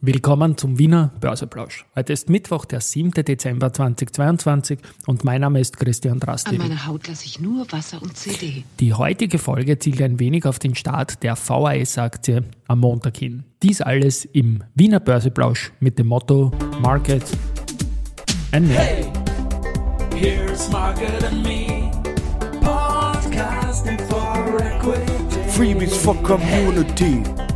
Willkommen zum Wiener Börseplausch. Heute ist Mittwoch, der 7. Dezember 2022 und mein Name ist Christian Drasti. An meiner Haut lasse ich nur Wasser und CD. Die heutige Folge zielt ein wenig auf den Start der VAS-Aktie am Montag hin. Dies alles im Wiener Börseplausch mit dem Motto Market and Me. Hey, here's Market and Me, podcasting for equity. Freebies for Community. Den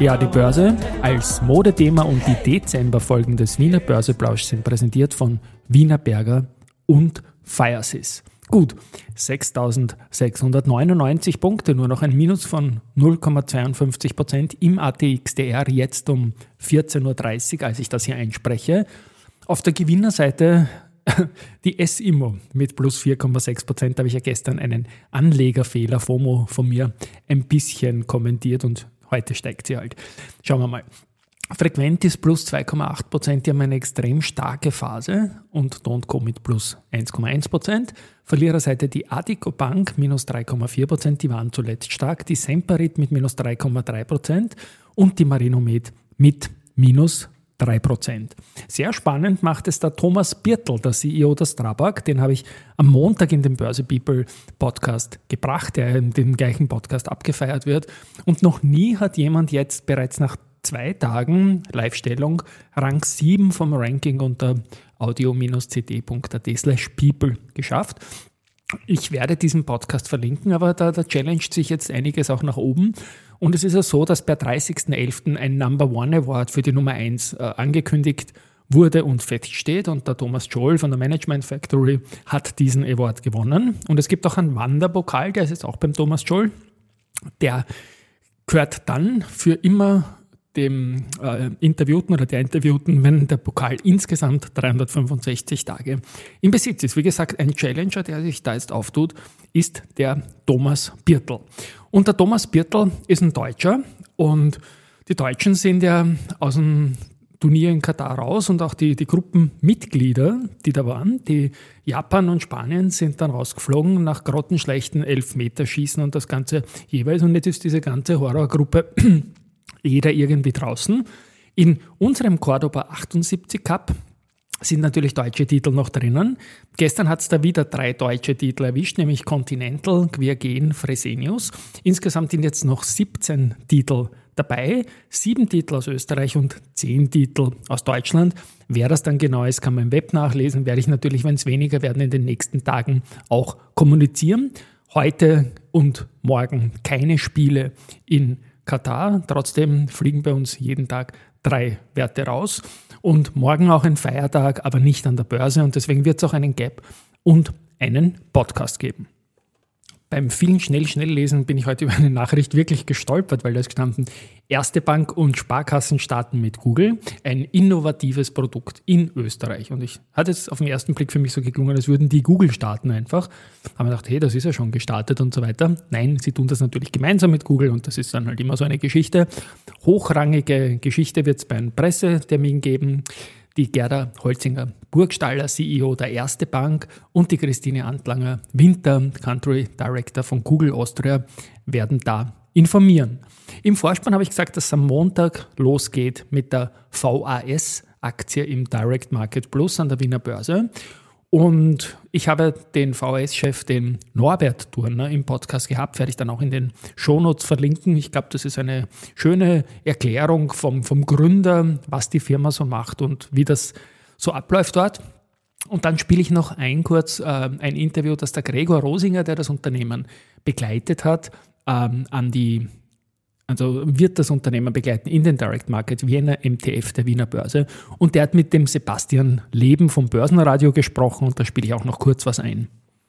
Ja, die Börse als Modethema und die Dezemberfolgen des Wiener Börseplausch sind präsentiert von Wiener Berger und Firesys. Gut, 6.699 Punkte, nur noch ein Minus von 0,52 Prozent im ATXDR, jetzt um 14.30 Uhr, als ich das hier einspreche. Auf der Gewinnerseite die S-Immo mit plus 4,6 Prozent, habe ich ja gestern einen Anlegerfehler, FOMO, von mir ein bisschen kommentiert und heute steigt sie halt. Schauen wir mal. Frequent ist plus 2,8 Prozent, die haben eine extrem starke Phase und Don't Co mit plus 1,1 Prozent. Verliererseite die Adico Bank minus 3,4 Prozent, die waren zuletzt stark. Die Semperit mit minus 3,3 Prozent und die Marinomed mit minus 3 Prozent. Sehr spannend macht es der Thomas Birtel, der CEO der Strabag. Den habe ich am Montag in den Börse People Podcast gebracht, der in dem gleichen Podcast abgefeiert wird. Und noch nie hat jemand jetzt bereits nach zwei Tagen Live-Stellung Rang 7 vom Ranking unter audio-cd.at slash people geschafft. Ich werde diesen Podcast verlinken, aber da, da challenged sich jetzt einiges auch nach oben. Und es ist ja so, dass per 30.11. ein Number One Award für die Nummer 1 äh, angekündigt wurde und feststeht. Und der Thomas Joel von der Management Factory hat diesen Award gewonnen. Und es gibt auch einen Wanderpokal, der ist jetzt auch beim Thomas Joel. Der gehört dann für immer dem äh, Interviewten oder der Interviewten, wenn der Pokal insgesamt 365 Tage im Besitz ist. Wie gesagt, ein Challenger, der sich da jetzt auftut, ist der Thomas Birtel. Und der Thomas Birtel ist ein Deutscher und die Deutschen sind ja aus dem Turnier in Katar raus und auch die, die Gruppenmitglieder, die da waren, die Japan und Spanien sind dann rausgeflogen nach grottenschlechten Elfmeterschießen und das Ganze jeweils. Und jetzt ist diese ganze Horrorgruppe jeder irgendwie draußen. In unserem Cordoba 78 Cup sind natürlich deutsche Titel noch drinnen. Gestern hat es da wieder drei deutsche Titel erwischt, nämlich Continental, Quergen, Fresenius. Insgesamt sind jetzt noch 17 Titel dabei, sieben Titel aus Österreich und zehn Titel aus Deutschland. Wer das dann genau ist, kann man im Web nachlesen. Werde ich natürlich, wenn es weniger werden, in den nächsten Tagen auch kommunizieren. Heute und morgen keine Spiele in Katar. Trotzdem fliegen bei uns jeden Tag drei Werte raus. Und morgen auch ein Feiertag, aber nicht an der Börse. Und deswegen wird es auch einen Gap und einen Podcast geben. Beim vielen Schnell-Schnell-Lesen bin ich heute über eine Nachricht wirklich gestolpert, weil da ist gestanden, Erste Bank und Sparkassen starten mit Google, ein innovatives Produkt in Österreich. Und ich hatte es auf den ersten Blick für mich so geklungen, als würden die Google starten einfach. Haben wir gedacht, hey, das ist ja schon gestartet und so weiter. Nein, sie tun das natürlich gemeinsam mit Google und das ist dann halt immer so eine Geschichte. Hochrangige Geschichte wird es bei einem Pressetermin geben die Gerda Holzinger Burgstaller, CEO der Erste Bank und die Christine Antlanger Winter, Country Director von Google Austria, werden da informieren. Im Vorspann habe ich gesagt, dass es am Montag losgeht mit der VAS-Aktie im Direct Market Plus an der Wiener Börse. Und ich habe den VHS-Chef, den Norbert Turner, im Podcast gehabt, werde ich dann auch in den Shownotes verlinken. Ich glaube, das ist eine schöne Erklärung vom, vom Gründer, was die Firma so macht und wie das so abläuft dort. Und dann spiele ich noch ein kurz äh, ein Interview, das der Gregor Rosinger, der das Unternehmen begleitet hat, ähm, an die also wird das Unternehmen begleiten in den Direct Market Wiener MTF der Wiener Börse. Und der hat mit dem Sebastian Leben vom Börsenradio gesprochen und da spiele ich auch noch kurz was ein.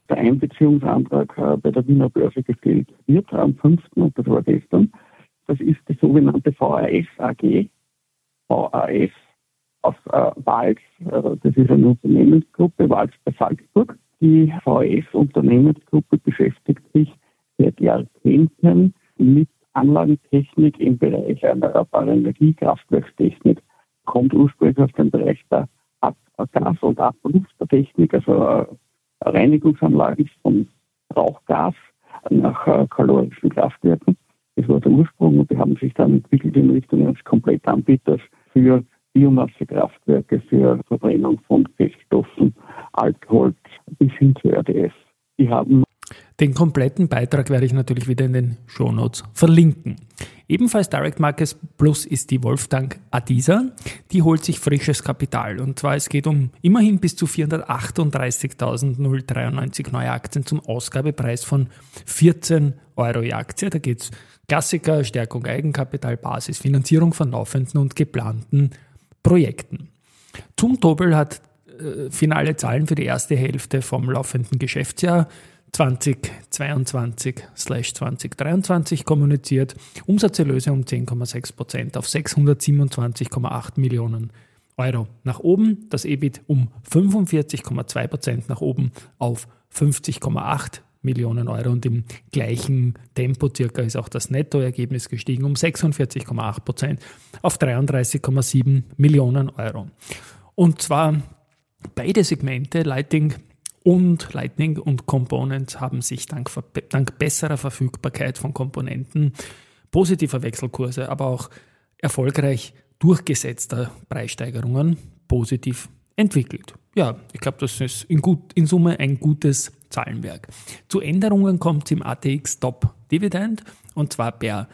Der Einbeziehungsantrag äh, bei der Wiener Börse gestellt wird am 5. und das war gestern. Das ist die sogenannte VAS AG. VAS aus äh, Wals, äh, das ist eine Unternehmensgruppe, Wals bei Salzburg. Die VAS-Unternehmensgruppe beschäftigt sich seit Jahrzehnten mit Anlagentechnik im Bereich erneuerbare Energie, Kraftwerkstechnik, kommt ursprünglich aus dem Bereich der Ab Gas- und Ablufttechnik, also äh, Reinigungsanlagen von Rauchgas nach äh, kalorischen Kraftwerken. Das war der Ursprung und die haben sich dann entwickelt in Richtung eines Komplettanbieters für Biomassekraftwerke, für Verbrennung von Feststoffen, Alkohol bis hin zu RDF. Die haben den kompletten Beitrag werde ich natürlich wieder in den Shownotes verlinken. Ebenfalls Direct Markets Plus ist die Wolfgang Adisa. Die holt sich frisches Kapital. Und zwar es geht um immerhin bis zu 438.093 neue Aktien zum Ausgabepreis von 14 Euro je Aktie. Da geht es Klassiker, Stärkung Eigenkapitalbasis, Finanzierung von laufenden und geplanten Projekten. Zum Tobel hat äh, finale Zahlen für die erste Hälfte vom laufenden Geschäftsjahr 2022/2023 kommuniziert. Umsatzerlöse um 10,6 Prozent auf 627,8 Millionen Euro nach oben. Das EBIT um 45,2 Prozent nach oben auf 50,8 Millionen Euro und im gleichen Tempo circa ist auch das Nettoergebnis gestiegen um 46,8 Prozent auf 33,7 Millionen Euro. Und zwar beide Segmente, Lighting und Lightning und Components haben sich dank, dank besserer Verfügbarkeit von Komponenten, positiver Wechselkurse, aber auch erfolgreich durchgesetzter Preissteigerungen positiv entwickelt. Ja, ich glaube, das ist in, gut, in Summe ein gutes Zahlenwerk. Zu Änderungen kommt es im ATX Top Dividend und zwar per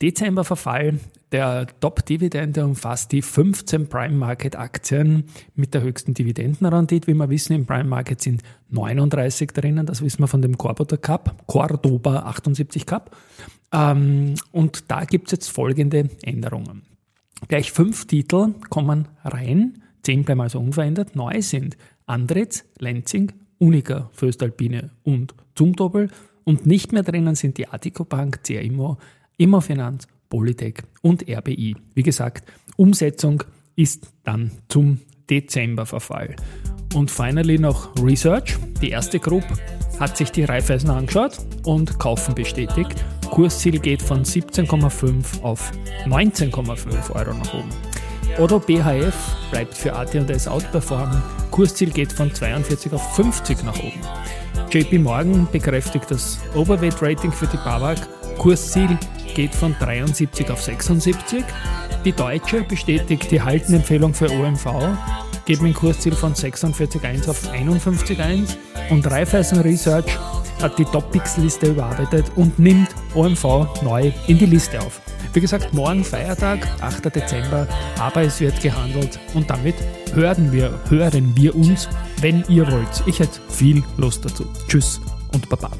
Dezemberverfall der Top-Dividende umfasst die 15 Prime Market Aktien mit der höchsten Dividendenrendite. Wie wir wissen, im Prime Market sind 39 drinnen, das wissen wir von dem Cordoba Cup, Cordoba 78 Cup. Ähm, und da gibt es jetzt folgende Änderungen. Gleich fünf Titel kommen rein, zehn bleiben also unverändert. Neu sind Andritz, Lenzing, Unica, Föstalpine und Zumtobel. Und nicht mehr drinnen sind die Attico Bank, CRIMO, Immofinanz, Polytech und RBI. Wie gesagt, Umsetzung ist dann zum Dezemberverfall. Und finally noch Research. Die erste Gruppe hat sich die Raiffeisen angeschaut und Kaufen bestätigt. Kursziel geht von 17,5 auf 19,5 Euro nach oben. Otto BHF bleibt für AT&S outperformen. Kursziel geht von 42 auf 50 nach oben. JP Morgan bekräftigt das Overweight Rating für die BAWAG. Kursziel geht von 73 auf 76. Die Deutsche bestätigt die Haltenempfehlung für OMV, geht mit dem Kursziel von 46,1 auf 51,1 und Raiffeisen Research hat die Topics-Liste überarbeitet und nimmt OMV neu in die Liste auf. Wie gesagt, morgen Feiertag, 8. Dezember, aber es wird gehandelt und damit hören wir, hören wir uns, wenn ihr wollt. Ich hätte viel Lust dazu. Tschüss und Baba.